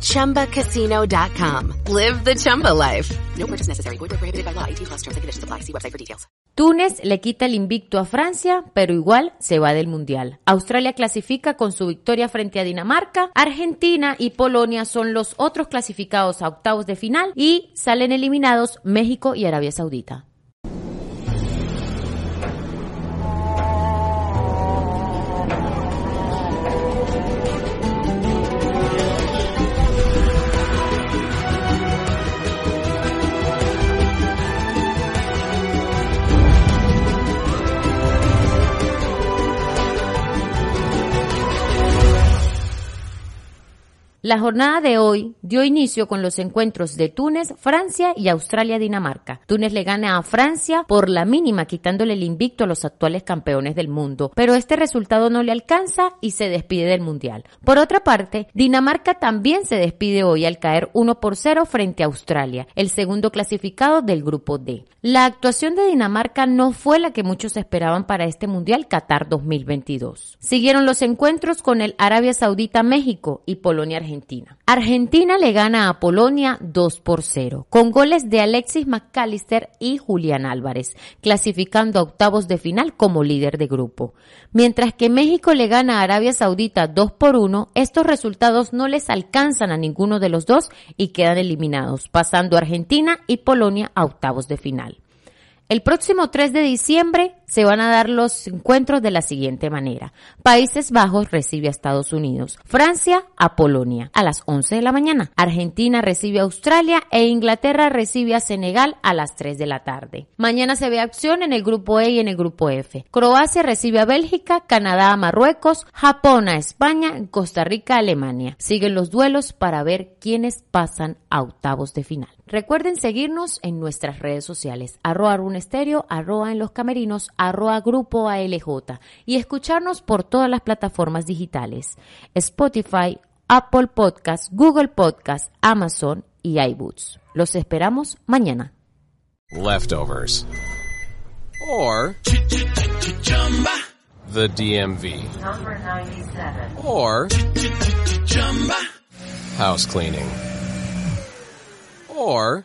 ChumbaCasino.com. Live the Chumba life. No purchase necessary. Void prohibited by law. 18 plus terms and conditions apply. See website for details. Túnez le quita el invicto a Francia, pero igual se va del Mundial. Australia clasifica con su victoria frente a Dinamarca. Argentina y Polonia son los otros clasificados a octavos de final y salen eliminados México y Arabia Saudita. La jornada de hoy dio inicio con los encuentros de Túnez, Francia y Australia-Dinamarca. Túnez le gana a Francia por la mínima, quitándole el invicto a los actuales campeones del mundo, pero este resultado no le alcanza y se despide del Mundial. Por otra parte, Dinamarca también se despide hoy al caer 1 por 0 frente a Australia, el segundo clasificado del grupo D. La actuación de Dinamarca no fue la que muchos esperaban para este Mundial Qatar 2022. Siguieron los encuentros con el Arabia Saudita-México y Polonia-Argentina. Argentina le gana a Polonia 2 por 0, con goles de Alexis McAllister y Julián Álvarez, clasificando a octavos de final como líder de grupo. Mientras que México le gana a Arabia Saudita 2 por 1, estos resultados no les alcanzan a ninguno de los dos y quedan eliminados, pasando Argentina y Polonia a octavos de final. El próximo 3 de diciembre se van a dar los encuentros de la siguiente manera. Países Bajos recibe a Estados Unidos, Francia a Polonia a las 11 de la mañana, Argentina recibe a Australia e Inglaterra recibe a Senegal a las 3 de la tarde. Mañana se ve acción en el grupo E y en el grupo F. Croacia recibe a Bélgica, Canadá a Marruecos, Japón a España, Costa Rica a Alemania. Siguen los duelos para ver quiénes pasan a octavos de final. Recuerden seguirnos en nuestras redes sociales, runestéreo, arroba en los camerinos, arroba grupo ALJ y escucharnos por todas las plataformas digitales, Spotify, Apple Podcast, Google Podcast, Amazon y iBoots. Los esperamos mañana. leftovers, or the DMV, Number 97. or house cleaning, or